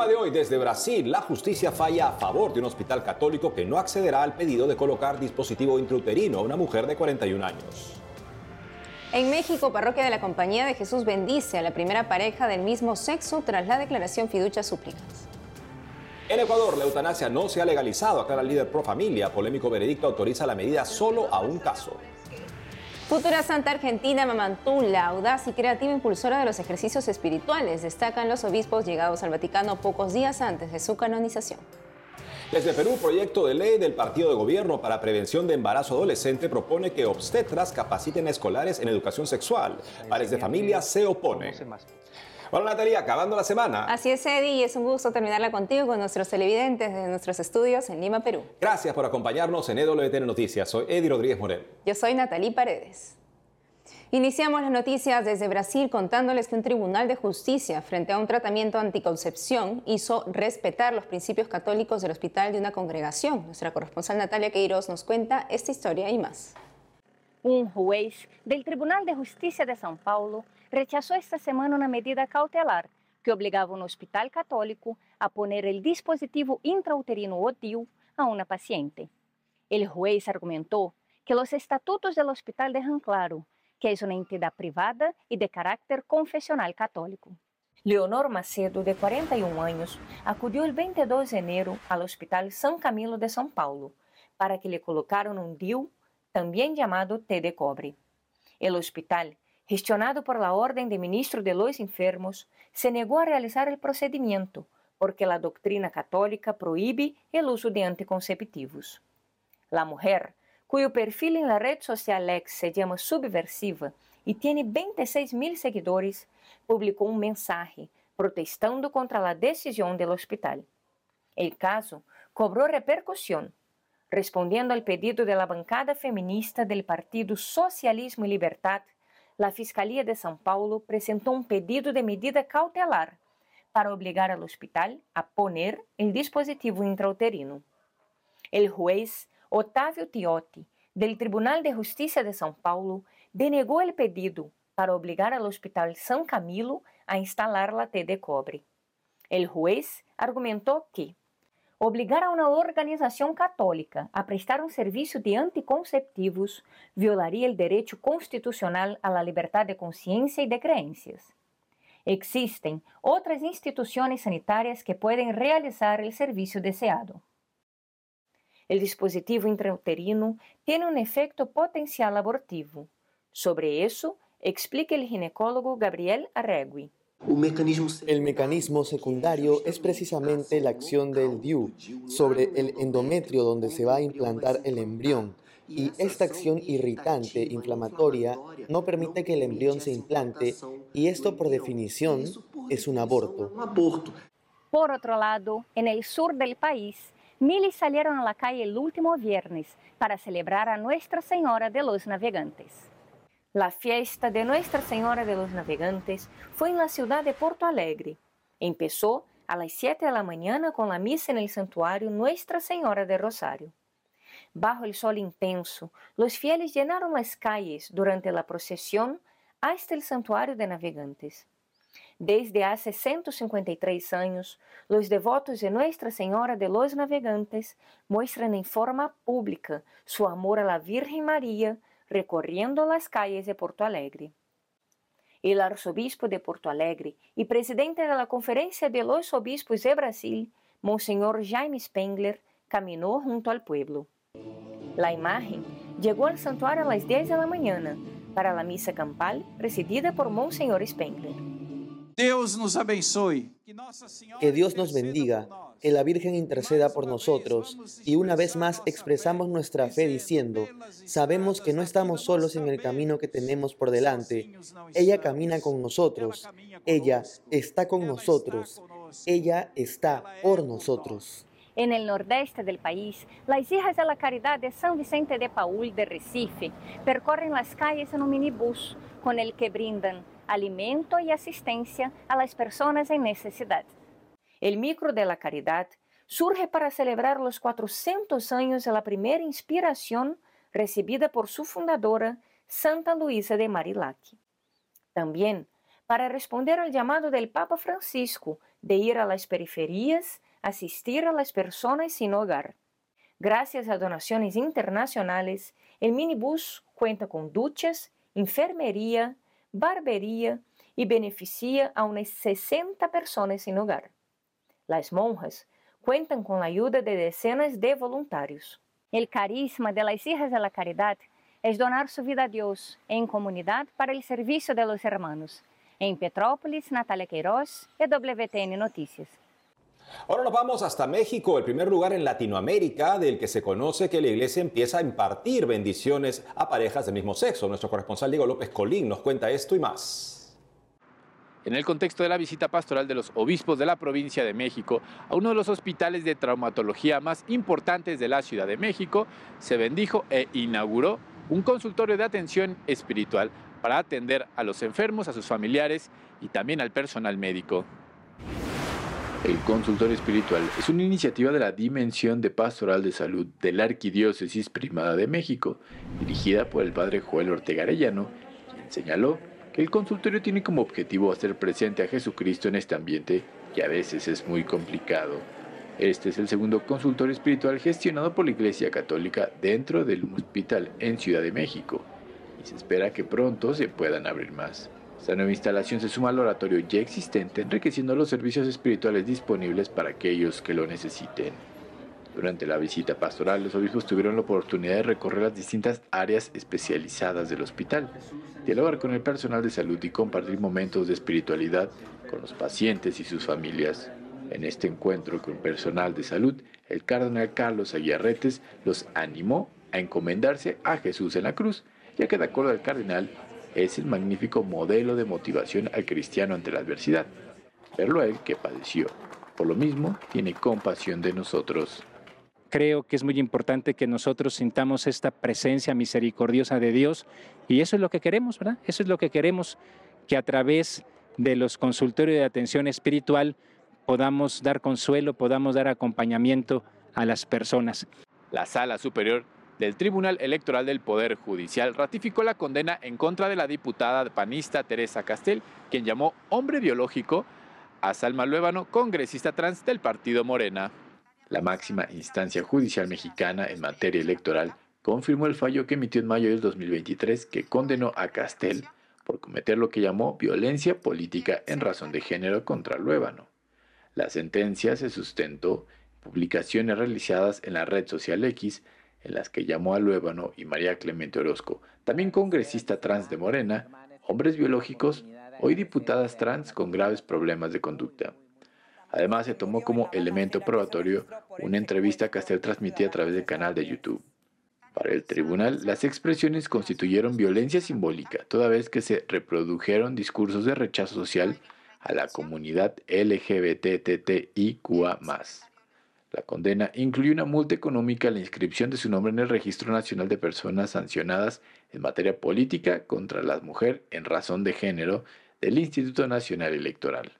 programa de hoy desde Brasil, la justicia falla a favor de un hospital católico que no accederá al pedido de colocar dispositivo intrauterino a una mujer de 41 años. En México, Parroquia de la Compañía de Jesús bendice a la primera pareja del mismo sexo tras la declaración fiducia súplicas. En Ecuador, la eutanasia no se ha legalizado, aclara el líder pro familia. Polémico veredicto autoriza la medida solo a un caso. Futura Santa Argentina Mamantula, audaz y creativa impulsora de los ejercicios espirituales, destacan los obispos llegados al Vaticano pocos días antes de su canonización. Desde Perú, proyecto de ley del Partido de Gobierno para Prevención de Embarazo Adolescente propone que obstetras capaciten a escolares en educación sexual. Pares de familia se oponen. Bueno, Natalia, acabando la semana. Así es, Eddie, y es un gusto terminarla contigo con nuestros televidentes de nuestros estudios en Lima, Perú. Gracias por acompañarnos en EWTN Noticias. Soy Eddie Rodríguez Morel. Yo soy Natalie Paredes. Iniciamos las noticias desde Brasil contándoles que un tribunal de justicia frente a un tratamiento anticoncepción hizo respetar los principios católicos del hospital de una congregación. Nuestra corresponsal Natalia Queiroz nos cuenta esta historia y más. Un juez del Tribunal de Justicia de São Paulo rechazó esta semana una medida cautelar que obligaba a un hospital católico a poner el dispositivo intrauterino ODIL a una paciente. El juez argumentó que los estatutos del hospital dejan claro que es una entidad privada y de carácter confesional católico. Leonor Macedo, de 41 años, acudió el 22 de enero al Hospital San Camilo de São Paulo para que le colocaran un DIU, también llamado T de cobre. El hospital gestionado por la Orden de Ministros de los Enfermos, se negó a realizar el procedimiento porque la doctrina católica prohíbe el uso de anticonceptivos. La mujer, cuyo perfil en la red social X se llama Subversiva y tiene 26 mil seguidores, publicó un mensaje protestando contra la decisión del hospital. El caso cobró repercusión, respondiendo al pedido de la bancada feminista del Partido Socialismo y Libertad la Fiscalía de São Paulo presentó un pedido de medida cautelar para obligar al hospital a poner el dispositivo intrauterino. El juez Otávio Tiotti, del Tribunal de Justicia de São Paulo, denegó el pedido para obligar al Hospital San Camilo a instalar la T de cobre. El juez argumentó que Obligar a uma organização católica a prestar um serviço de anticonceptivos violaria o direito constitucional à liberdade de consciência e de crenças. Existem outras instituições sanitárias que podem realizar o serviço desejado. O dispositivo intrauterino tem um efeito potencial abortivo. Sobre isso, explica o ginecólogo Gabriel Arregui. El mecanismo secundario es precisamente la acción del DIU sobre el endometrio donde se va a implantar el embrión y esta acción irritante, inflamatoria, no permite que el embrión se implante y esto por definición es un aborto. Por otro lado, en el sur del país, miles salieron a la calle el último viernes para celebrar a Nuestra Señora de los Navegantes. La fiesta de Nuestra Señora de los Navegantes fue en la ciudad de Porto Alegre. Empezó a las 7 de la mañana con la misa en Nuestra Señora de Rosario. Bajo el sol intenso, los fieles llenaron las calles durante la procesión hasta el santuario de navegantes. Desde hace 153 años, los devotos de Nuestra Señora de los Navegantes muestran en forma pública su amor a la María recorriendo las calles de Porto Alegre. El arzobispo de Porto Alegre y presidente de la Conferencia de los Obispos de Brasil, Monseñor Jaime Spengler, caminó junto al pueblo. La imagen llegó al santuario a las 10 de la mañana para la misa campal presidida por Monseñor Spengler. Dios nos abençoe. Que Dios nos bendiga, que la Virgen interceda por nosotros y una vez más expresamos nuestra fe diciendo, sabemos que no estamos solos en el camino que tenemos por delante. Ella camina con nosotros, ella está con nosotros, ella está por nosotros. En el nordeste del país, las hijas de la Caridad de San Vicente de Paul de Recife percorren las calles en un minibús con el que brindan alimento y asistencia a las personas en necesidad. El micro de la caridad surge para celebrar los 400 años de la primera inspiración recibida por su fundadora, Santa Luisa de Marilac. También para responder al llamado del Papa Francisco de ir a las periferias, asistir a las personas sin hogar. Gracias a donaciones internacionales, el minibús cuenta con duchas, enfermería, barbería y beneficia a unas 60 personas sin hogar. Las monjas cuentan con la ayuda de decenas de voluntarios. El carisma de las hijas de la caridad es donar su vida a Dios en comunidad para el servicio de los hermanos. En Petrópolis, Natalia Queiroz, EWTN Noticias. Ahora nos vamos hasta México, el primer lugar en Latinoamérica del que se conoce que la iglesia empieza a impartir bendiciones a parejas del mismo sexo. Nuestro corresponsal Diego López Colín nos cuenta esto y más. En el contexto de la visita pastoral de los obispos de la provincia de México a uno de los hospitales de traumatología más importantes de la Ciudad de México, se bendijo e inauguró un consultorio de atención espiritual para atender a los enfermos, a sus familiares y también al personal médico. El consultorio espiritual es una iniciativa de la Dimensión de Pastoral de Salud de la Arquidiócesis Primada de México, dirigida por el padre Joel Ortega Arellano, quien señaló el consultorio tiene como objetivo hacer presente a Jesucristo en este ambiente que a veces es muy complicado. Este es el segundo consultorio espiritual gestionado por la Iglesia Católica dentro del hospital en Ciudad de México y se espera que pronto se puedan abrir más. Esta nueva instalación se suma al oratorio ya existente, enriqueciendo los servicios espirituales disponibles para aquellos que lo necesiten. Durante la visita pastoral, los obispos tuvieron la oportunidad de recorrer las distintas áreas especializadas del hospital, dialogar con el personal de salud y compartir momentos de espiritualidad con los pacientes y sus familias. En este encuentro con personal de salud, el cardenal Carlos Aguiarretes los animó a encomendarse a Jesús en la cruz, ya que de acuerdo al cardenal, es el magnífico modelo de motivación al cristiano ante la adversidad. Verlo a él que padeció. Por lo mismo, tiene compasión de nosotros. Creo que es muy importante que nosotros sintamos esta presencia misericordiosa de Dios y eso es lo que queremos, ¿verdad? Eso es lo que queremos, que a través de los consultorios de atención espiritual podamos dar consuelo, podamos dar acompañamiento a las personas. La Sala Superior del Tribunal Electoral del Poder Judicial ratificó la condena en contra de la diputada panista Teresa Castel, quien llamó hombre biológico a Salma Luébano, congresista trans del partido Morena. La máxima instancia judicial mexicana en materia electoral confirmó el fallo que emitió en mayo del 2023 que condenó a Castel por cometer lo que llamó violencia política en razón de género contra Luébano. La sentencia se sustentó en publicaciones realizadas en la red social X, en las que llamó a Luébano y María Clemente Orozco, también congresista trans de Morena, hombres biológicos, hoy diputadas trans con graves problemas de conducta. Además, se tomó como elemento probatorio una entrevista que Castel transmitía a través del canal de YouTube. Para el tribunal, las expresiones constituyeron violencia simbólica, toda vez que se reprodujeron discursos de rechazo social a la comunidad LGBTTIQA. La condena incluye una multa económica a la inscripción de su nombre en el Registro Nacional de Personas Sancionadas en materia política contra la mujer en razón de género del Instituto Nacional Electoral.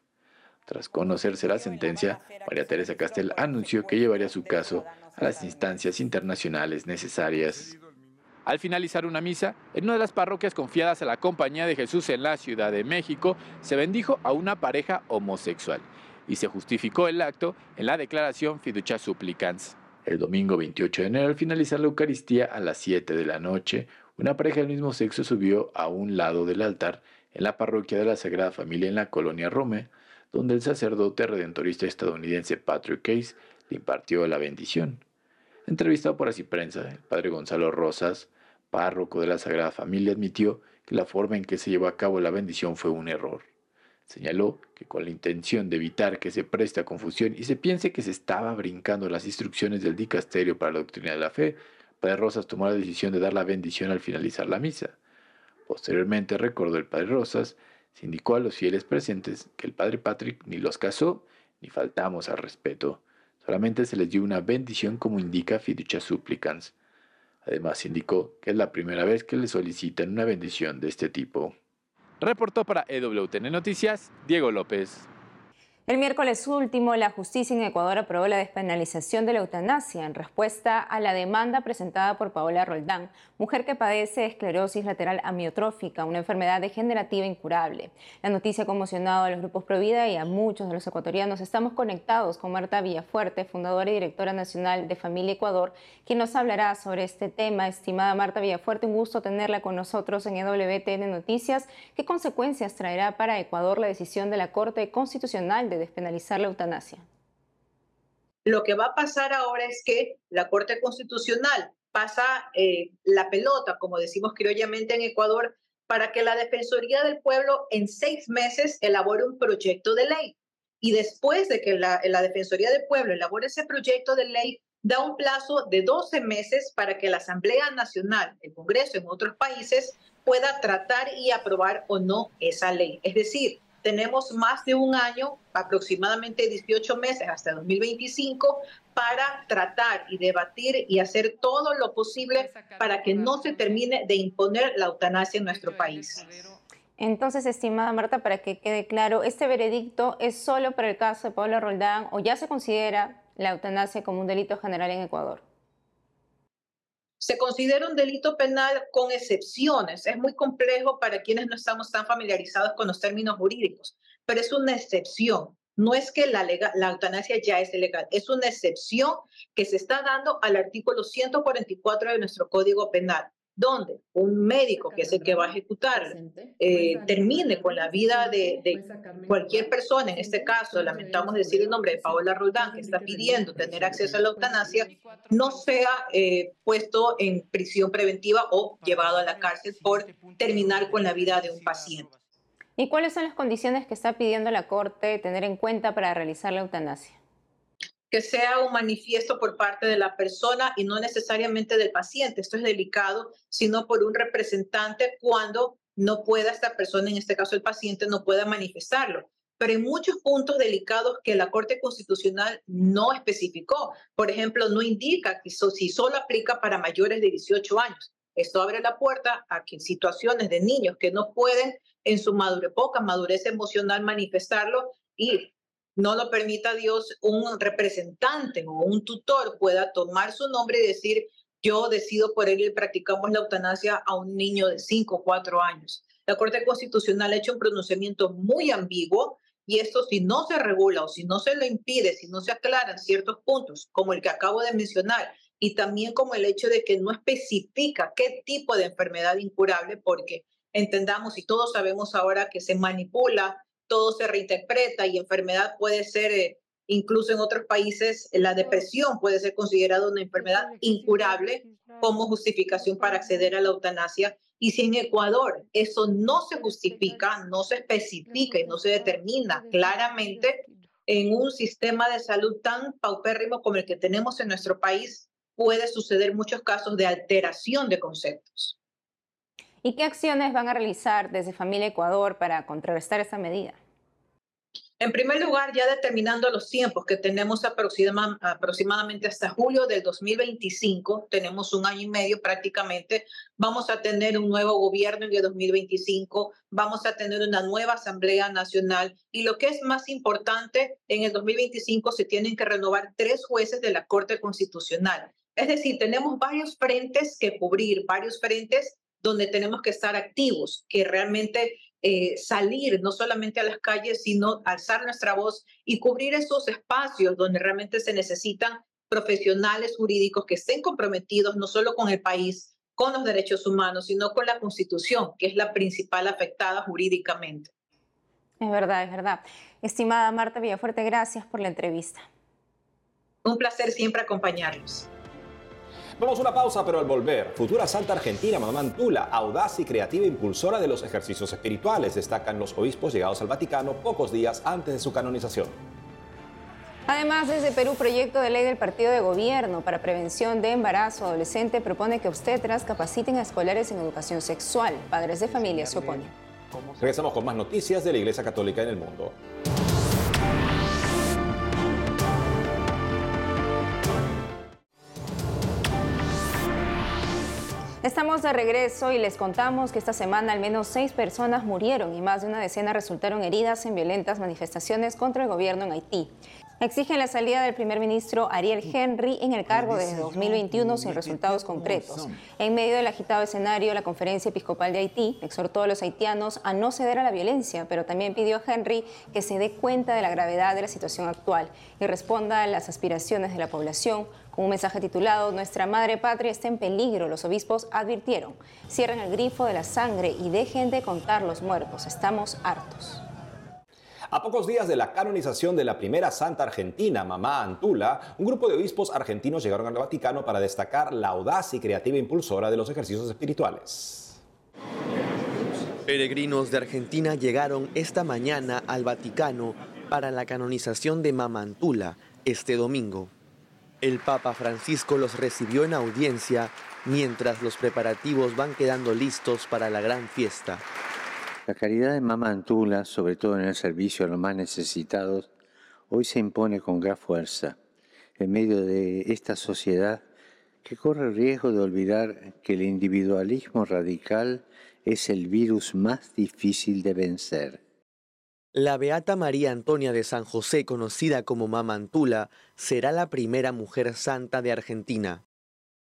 Tras conocerse la sentencia, María Teresa Castel anunció que llevaría su caso a las instancias internacionales necesarias. Al finalizar una misa, en una de las parroquias confiadas a la Compañía de Jesús en la Ciudad de México, se bendijo a una pareja homosexual y se justificó el acto en la declaración Fiducia Supplicans. El domingo 28 de enero, al finalizar la Eucaristía a las 7 de la noche, una pareja del mismo sexo subió a un lado del altar en la parroquia de la Sagrada Familia en la colonia Rome, donde el sacerdote redentorista estadounidense Patrick Case le impartió la bendición. Entrevistado por Así Prensa, el padre Gonzalo Rosas párroco de la Sagrada Familia, admitió que la forma en que se llevó a cabo la bendición fue un error. Señaló que con la intención de evitar que se preste a confusión y se piense que se estaba brincando las instrucciones del dicasterio para la doctrina de la fe, Padre Rosas tomó la decisión de dar la bendición al finalizar la misa. Posteriormente, recordó el Padre Rosas, se indicó a los fieles presentes que el Padre Patrick ni los casó ni faltamos al respeto. Solamente se les dio una bendición como indica Fiducia Supplicans. Además indicó que es la primera vez que le solicitan una bendición de este tipo. Reportó para EWTN Noticias Diego López. El miércoles último, la justicia en Ecuador aprobó la despenalización de la eutanasia en respuesta a la demanda presentada por Paola Roldán, mujer que padece esclerosis lateral amiotrófica, una enfermedad degenerativa incurable. La noticia ha conmocionado a los grupos Provida y a muchos de los ecuatorianos. Estamos conectados con Marta Villafuerte, fundadora y directora nacional de Familia Ecuador, quien nos hablará sobre este tema. Estimada Marta Villafuerte, un gusto tenerla con nosotros en EWTN Noticias. ¿Qué consecuencias traerá para Ecuador la decisión de la Corte Constitucional de despenalizar la eutanasia? Lo que va a pasar ahora es que la Corte Constitucional pasa eh, la pelota, como decimos criollamente en Ecuador, para que la Defensoría del Pueblo en seis meses elabore un proyecto de ley. Y después de que la, Defensoría del Pueblo elabore ese proyecto de ley, da un plazo de 12 meses para que la Asamblea Nacional, el Congreso en otros países, pueda tratar y aprobar o no esa ley. Es decir, tenemos más de un año, aproximadamente 18 meses hasta 2025, para tratar y debatir y hacer todo lo posible para que no se termine de imponer la eutanasia en nuestro país. Entonces, estimada Marta, para que quede claro, ¿este veredicto es solo para el caso de Pablo Roldán o ya se considera la eutanasia como un delito general en Ecuador? Se considera un delito penal con excepciones. Es muy complejo para quienes no estamos tan familiarizados con los términos jurídicos, pero es una excepción. No es que la, la eutanasia ya es ilegal, es una excepción que se está dando al artículo 144 de nuestro Código Penal donde un médico, que es el que va a ejecutar, eh, termine con la vida de, cualquier persona, en este caso, lamentamos decir el nombre de Paola Roldán, que está pidiendo tener acceso a la eutanasia, no sea eh, puesto en prisión preventiva o llevado a la cárcel por terminar con la vida de un paciente. ¿Y cuáles son las condiciones que está pidiendo la Corte tener en cuenta para realizar la eutanasia? Que sea un manifiesto por parte de la persona y no necesariamente del paciente. Esto es delicado, sino por un representante cuando no pueda esta persona, en este caso el paciente, no pueda manifestarlo. Pero hay muchos puntos delicados que la Corte Constitucional no especificó. Por ejemplo, no indica que si solo aplica para mayores de 18 años. Esto abre la puerta a que situaciones de niños que no pueden en su madurez, madurez emocional manifestarlo y no lo permita Dios, un representante o un tutor pueda tomar su nombre y decir, yo decido por él y practicamos la eutanasia a un niño de 5 o 4 años. La Corte Constitucional ha hecho un pronunciamiento muy ambiguo y esto si no se regula o si no se lo impide, si no se aclaran ciertos puntos, como el que acabo de mencionar, y también como el hecho de que no especifica qué tipo de enfermedad incurable, porque entendamos y todos sabemos ahora que se manipula todo se reinterpreta y enfermedad puede ser, eh, incluso en otros países, la depresión puede ser considerada una enfermedad incurable como justificación para acceder a la eutanasia. Y si en Ecuador eso no se justifica, no se especifica y no se determina claramente en un sistema de salud tan paupérrimo como el que tenemos en nuestro país, puede suceder muchos casos de alteración de conceptos. ¿Y qué acciones van a realizar desde Familia Ecuador para contrarrestar esa medida? En primer lugar, ya determinando los tiempos que tenemos aproximadamente hasta julio del 2025, tenemos un año y medio prácticamente, vamos a tener un nuevo gobierno en el 2025, vamos a tener una nueva Asamblea Nacional y lo que es más importante, en el 2025 se tienen que renovar tres jueces de la Corte Constitucional. Es decir, tenemos varios frentes que cubrir, varios frentes donde tenemos que estar activos, que realmente eh, salir no solamente a las calles, sino alzar nuestra voz y cubrir esos espacios donde realmente se necesitan profesionales jurídicos que estén comprometidos no solo con el país, con los derechos humanos, sino con la Constitución, que es la principal afectada jurídicamente. Es verdad, es verdad. Estimada Marta Villafuerte, gracias por la entrevista. Un placer siempre acompañarlos. Vamos a una pausa, pero al volver, futura Santa Argentina, Mamá Antula, audaz y creativa impulsora de los ejercicios espirituales, destacan los obispos llegados al Vaticano pocos días antes de su canonización. Además, desde Perú, proyecto de ley del partido de gobierno para prevención de embarazo adolescente propone que obstetras capaciten a escolares en educación sexual. Padres de familia se oponen. Regresamos con más noticias de la Iglesia Católica en el mundo. Estamos de regreso y les contamos que esta semana al menos seis personas murieron y más de una decena resultaron heridas en violentas manifestaciones contra el gobierno en Haití. Exigen la salida del primer ministro Ariel Henry en el cargo desde 2021 sin resultados concretos. En medio del agitado escenario, la Conferencia Episcopal de Haití exhortó a los haitianos a no ceder a la violencia, pero también pidió a Henry que se dé cuenta de la gravedad de la situación actual y responda a las aspiraciones de la población. Con un mensaje titulado Nuestra Madre Patria está en peligro, los obispos advirtieron, cierren el grifo de la sangre y dejen de contar los muertos, estamos hartos. A pocos días de la canonización de la primera santa argentina, Mamá Antula, un grupo de obispos argentinos llegaron al Vaticano para destacar la audaz y creativa impulsora de los ejercicios espirituales. Peregrinos de Argentina llegaron esta mañana al Vaticano para la canonización de Mamá Antula este domingo. El Papa Francisco los recibió en audiencia mientras los preparativos van quedando listos para la gran fiesta. La caridad de Mama Antula, sobre todo en el servicio a los más necesitados, hoy se impone con gran fuerza en medio de esta sociedad que corre el riesgo de olvidar que el individualismo radical es el virus más difícil de vencer. La Beata María Antonia de San José, conocida como Mama Antula, será la primera mujer santa de Argentina.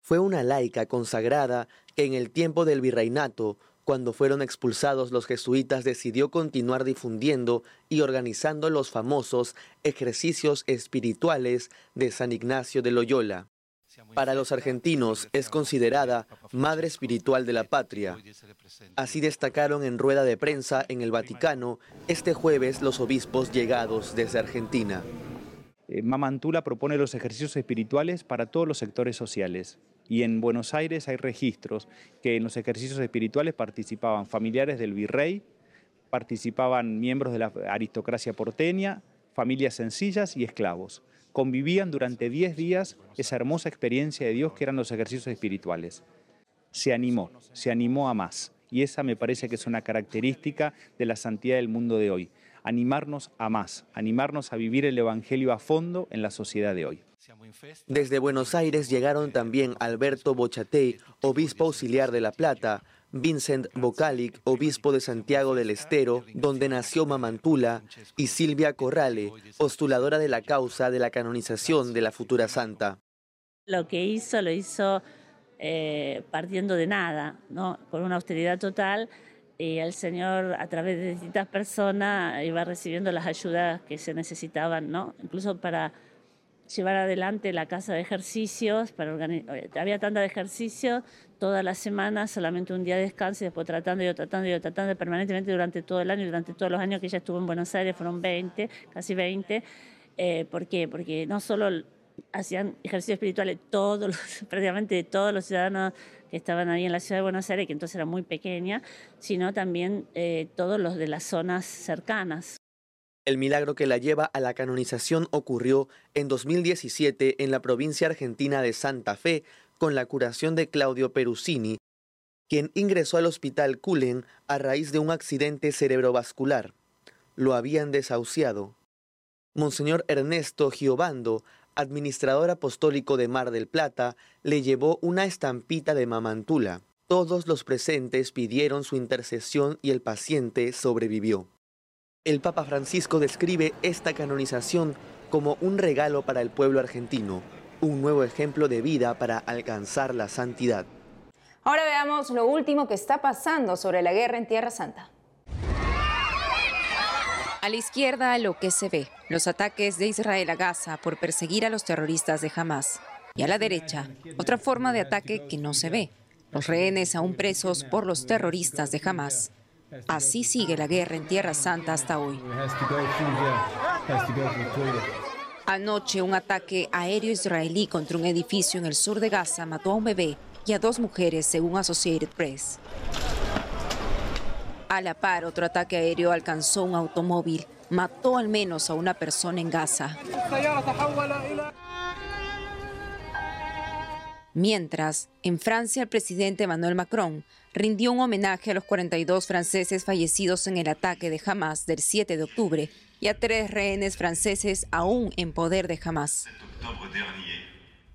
Fue una laica consagrada que en el tiempo del virreinato cuando fueron expulsados los jesuitas decidió continuar difundiendo y organizando los famosos ejercicios espirituales de San Ignacio de Loyola. Para los argentinos es considerada madre espiritual de la patria. Así destacaron en rueda de prensa en el Vaticano este jueves los obispos llegados desde Argentina. Eh, Mamantula propone los ejercicios espirituales para todos los sectores sociales. Y en Buenos Aires hay registros que en los ejercicios espirituales participaban familiares del virrey, participaban miembros de la aristocracia porteña, familias sencillas y esclavos. Convivían durante 10 días esa hermosa experiencia de Dios que eran los ejercicios espirituales. Se animó, se animó a más. Y esa me parece que es una característica de la santidad del mundo de hoy animarnos a más, animarnos a vivir el Evangelio a fondo en la sociedad de hoy. Desde Buenos Aires llegaron también Alberto Bochatey, obispo auxiliar de La Plata, Vincent Bocalic, obispo de Santiago del Estero, donde nació Mamantula, y Silvia Corrale, postuladora de la causa de la canonización de la futura santa. Lo que hizo, lo hizo eh, partiendo de nada, ¿no? con una austeridad total, y el Señor a través de distintas personas iba recibiendo las ayudas que se necesitaban, ¿no? Incluso para llevar adelante la casa de ejercicios, para eh, había tanta de ejercicios, toda la semana, solamente un día de descanso y después tratando y tratando y tratando permanentemente durante todo el año, durante todos los años que ella estuvo en Buenos Aires, fueron 20, casi 20. Eh, ¿Por qué? Porque no solo hacían ejercicios espirituales todos prácticamente todos los ciudadanos que estaban ahí en la ciudad de Buenos Aires, que entonces era muy pequeña, sino también eh, todos los de las zonas cercanas. El milagro que la lleva a la canonización ocurrió en 2017 en la provincia argentina de Santa Fe con la curación de Claudio Perusini, quien ingresó al hospital Culen a raíz de un accidente cerebrovascular. Lo habían desahuciado. Monseñor Ernesto Giobando administrador apostólico de Mar del Plata, le llevó una estampita de mamantula. Todos los presentes pidieron su intercesión y el paciente sobrevivió. El Papa Francisco describe esta canonización como un regalo para el pueblo argentino, un nuevo ejemplo de vida para alcanzar la santidad. Ahora veamos lo último que está pasando sobre la guerra en Tierra Santa. A la izquierda lo que se ve, los ataques de Israel a Gaza por perseguir a los terroristas de Hamas. Y a la derecha, otra forma de ataque que no se ve, los rehenes aún presos por los terroristas de Hamas. Así sigue la guerra en Tierra Santa hasta hoy. Anoche un ataque aéreo israelí contra un edificio en el sur de Gaza mató a un bebé y a dos mujeres, según Associated Press. A la par, otro ataque aéreo alcanzó un automóvil, mató al menos a una persona en Gaza. Mientras, en Francia, el presidente Emmanuel Macron rindió un homenaje a los 42 franceses fallecidos en el ataque de Hamas del 7 de octubre y a tres rehenes franceses aún en poder de Hamas.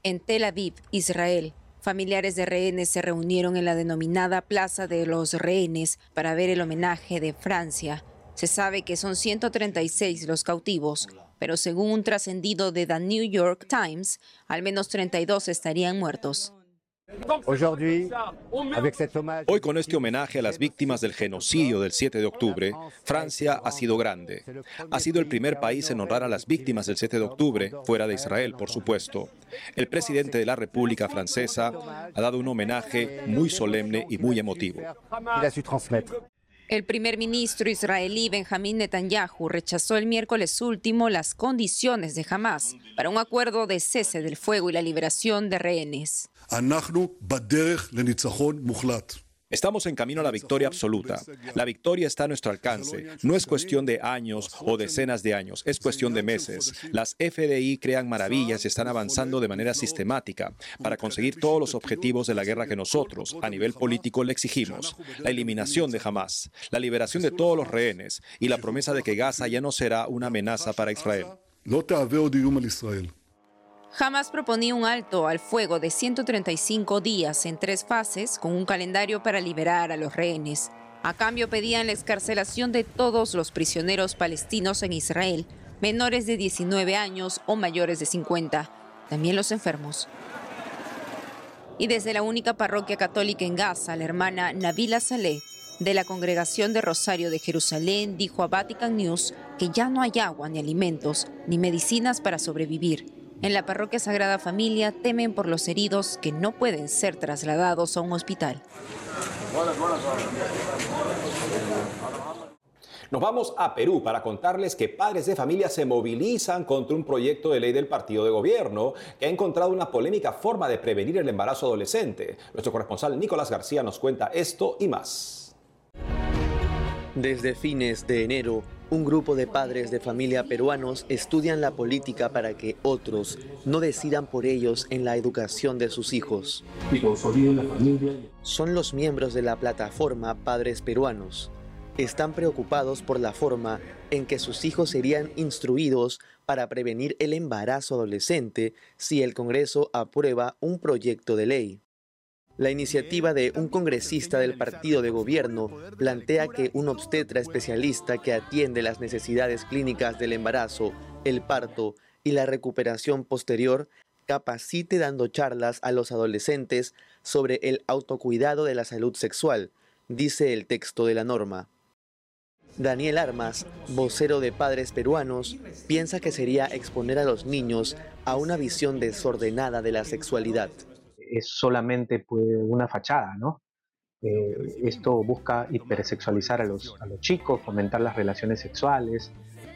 En Tel Aviv, Israel, Familiares de rehenes se reunieron en la denominada Plaza de los Rehenes para ver el homenaje de Francia. Se sabe que son 136 los cautivos, pero según un trascendido de The New York Times, al menos 32 estarían muertos. Hoy con este homenaje a las víctimas del genocidio del 7 de octubre, Francia ha sido grande. Ha sido el primer país en honrar a las víctimas del 7 de octubre, fuera de Israel, por supuesto. El presidente de la República Francesa ha dado un homenaje muy solemne y muy emotivo. El primer ministro israelí Benjamín Netanyahu rechazó el miércoles último las condiciones de Hamas para un acuerdo de cese del fuego y la liberación de rehenes. Estamos en camino a la victoria absoluta. La victoria está a nuestro alcance. No es cuestión de años o decenas de años, es cuestión de meses. Las FDI crean maravillas y están avanzando de manera sistemática para conseguir todos los objetivos de la guerra que nosotros, a nivel político, le exigimos. La eliminación de Hamas, la liberación de todos los rehenes y la promesa de que Gaza ya no será una amenaza para Israel. Hamas proponía un alto al fuego de 135 días en tres fases con un calendario para liberar a los rehenes. A cambio pedían la excarcelación de todos los prisioneros palestinos en Israel, menores de 19 años o mayores de 50, también los enfermos. Y desde la única parroquia católica en Gaza, la hermana Nabila Saleh, de la Congregación de Rosario de Jerusalén, dijo a Vatican News que ya no hay agua ni alimentos ni medicinas para sobrevivir en la parroquia Sagrada Familia temen por los heridos que no pueden ser trasladados a un hospital. Nos vamos a Perú para contarles que padres de familia se movilizan contra un proyecto de ley del partido de gobierno que ha encontrado una polémica forma de prevenir el embarazo adolescente. Nuestro corresponsal Nicolás García nos cuenta esto y más. Desde fines de enero, un grupo de padres de familia peruanos estudian la política para que otros no decidan por ellos en la educación de sus hijos. Son los miembros de la plataforma Padres Peruanos. Están preocupados por la forma en que sus hijos serían instruidos para prevenir el embarazo adolescente si el Congreso aprueba un proyecto de ley. La iniciativa de un congresista del partido de gobierno plantea que un obstetra especialista que atiende las necesidades clínicas del embarazo, el parto y la recuperación posterior capacite dando charlas a los adolescentes sobre el autocuidado de la salud sexual, dice el texto de la norma. Daniel Armas, vocero de padres peruanos, piensa que sería exponer a los niños a una visión desordenada de la sexualidad es solamente pues, una fachada, ¿no? Eh, esto busca hipersexualizar a los, a los chicos, fomentar las relaciones sexuales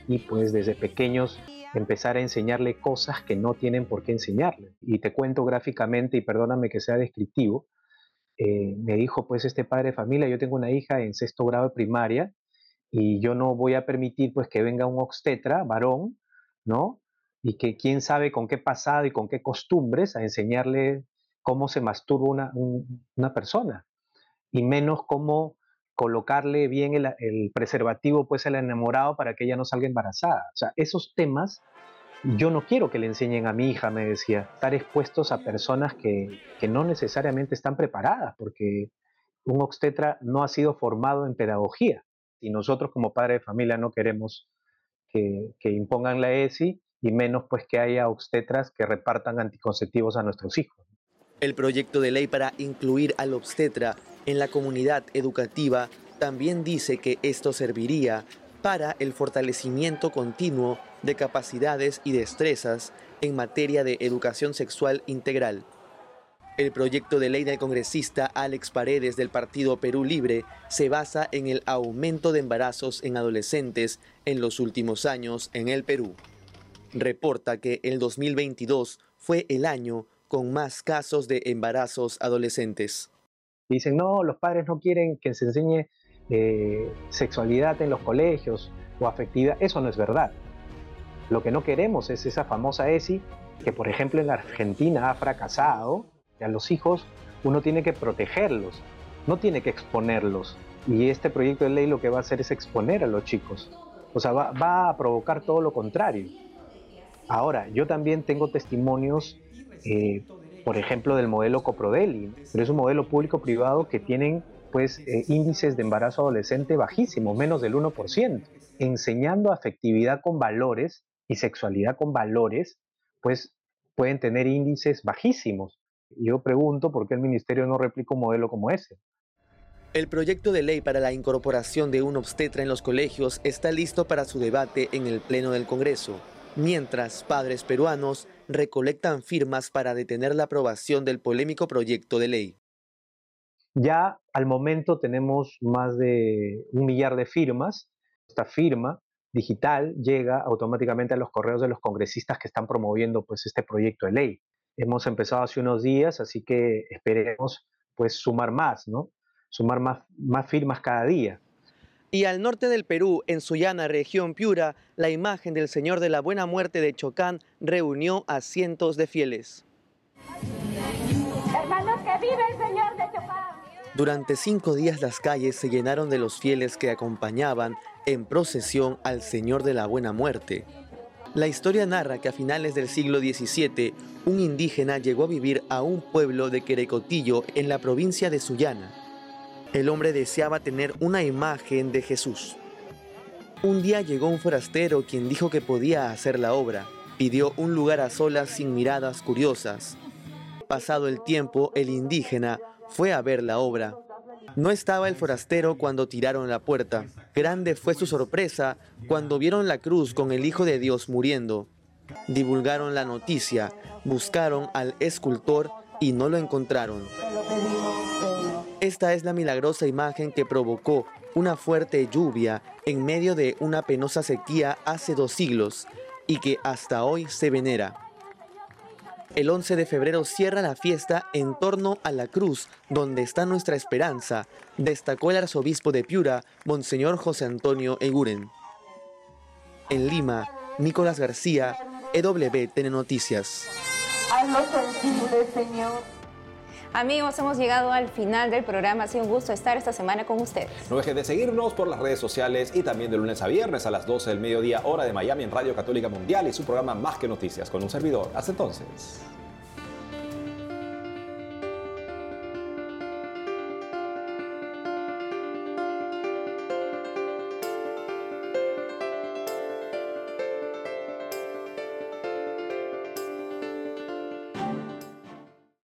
y pues desde pequeños empezar a enseñarle cosas que no tienen por qué enseñarle. Y te cuento gráficamente, y perdóname que sea descriptivo, eh, me dijo pues este padre de familia, yo tengo una hija en sexto grado de primaria y yo no voy a permitir pues que venga un obstetra, varón, ¿no? Y que quién sabe con qué pasado y con qué costumbres a enseñarle cómo se masturba una, una persona y menos cómo colocarle bien el, preservativo pues al enamorado para que ella no salga embarazada. O sea, esos temas yo no quiero que le enseñen a mi hija, me decía, estar expuestos a personas que, que no necesariamente están preparadas, porque un obstetra no ha sido formado en pedagogía. Y nosotros como padre de familia no queremos que, que impongan la ESI y menos pues que haya obstetras que repartan anticonceptivos a nuestros hijos. El proyecto de ley para incluir al obstetra en la comunidad educativa también dice que esto serviría para el fortalecimiento continuo de capacidades y destrezas en materia de educación sexual integral. El proyecto de ley del congresista Alex Paredes del Partido Perú Libre se basa en el aumento de embarazos en adolescentes en los últimos años en el Perú. Reporta que el 2022 fue el año con más casos de embarazos adolescentes. Dicen, no, los padres no quieren que se enseñe eh, sexualidad en los colegios o afectividad. Eso no es verdad. Lo que no queremos es esa famosa ESI que, por ejemplo, en la Argentina ha fracasado. Y a los hijos uno tiene que protegerlos, no tiene que exponerlos. Y este proyecto de ley lo que va a hacer es exponer a los chicos. O sea, va, va a provocar todo lo contrario. Ahora, yo también tengo testimonios eh, por ejemplo, del modelo Coprodeli, pero es un modelo público-privado que tienen pues eh, índices de embarazo adolescente bajísimos, menos del 1%. Enseñando afectividad con valores y sexualidad con valores, pues pueden tener índices bajísimos. Yo pregunto por qué el ministerio no replica un modelo como ese. El proyecto de ley para la incorporación de un obstetra en los colegios está listo para su debate en el Pleno del Congreso, mientras padres peruanos recolectan firmas para detener la aprobación del polémico proyecto de ley. Ya al momento tenemos más de un millar de firmas. Esta firma digital llega automáticamente a los correos de los congresistas que están promoviendo pues, este proyecto de ley. Hemos empezado hace unos días, así que esperemos pues, sumar más, ¿no? sumar más, más firmas cada día. Y al norte del Perú, en Sullana, región Piura, la imagen del Señor de la Buena Muerte de Chocán reunió a cientos de fieles. Hermanos, que vive el Señor de Chocán. Durante cinco días las calles se llenaron de los fieles que acompañaban en procesión al Señor de la Buena Muerte. La historia narra que a finales del siglo XVII, un indígena llegó a vivir a un pueblo de Querecotillo en la provincia de Sullana. El hombre deseaba tener una imagen de Jesús. Un día llegó un forastero quien dijo que podía hacer la obra. Pidió un lugar a solas sin miradas curiosas. Pasado el tiempo, el indígena fue a ver la obra. No estaba el forastero cuando tiraron la puerta. Grande fue su sorpresa cuando vieron la cruz con el Hijo de Dios muriendo. Divulgaron la noticia, buscaron al escultor y no lo encontraron. Esta es la milagrosa imagen que provocó una fuerte lluvia en medio de una penosa sequía hace dos siglos y que hasta hoy se venera. El 11 de febrero cierra la fiesta en torno a la cruz donde está nuestra esperanza, destacó el arzobispo de Piura, Monseñor José Antonio Eguren. En Lima, Nicolás García, EWTN Noticias. Señor. Amigos, hemos llegado al final del programa. Ha sido un gusto estar esta semana con ustedes. No dejen de seguirnos por las redes sociales y también de lunes a viernes a las 12 del mediodía, hora de Miami en Radio Católica Mundial y su programa Más que Noticias con un servidor. Hasta entonces.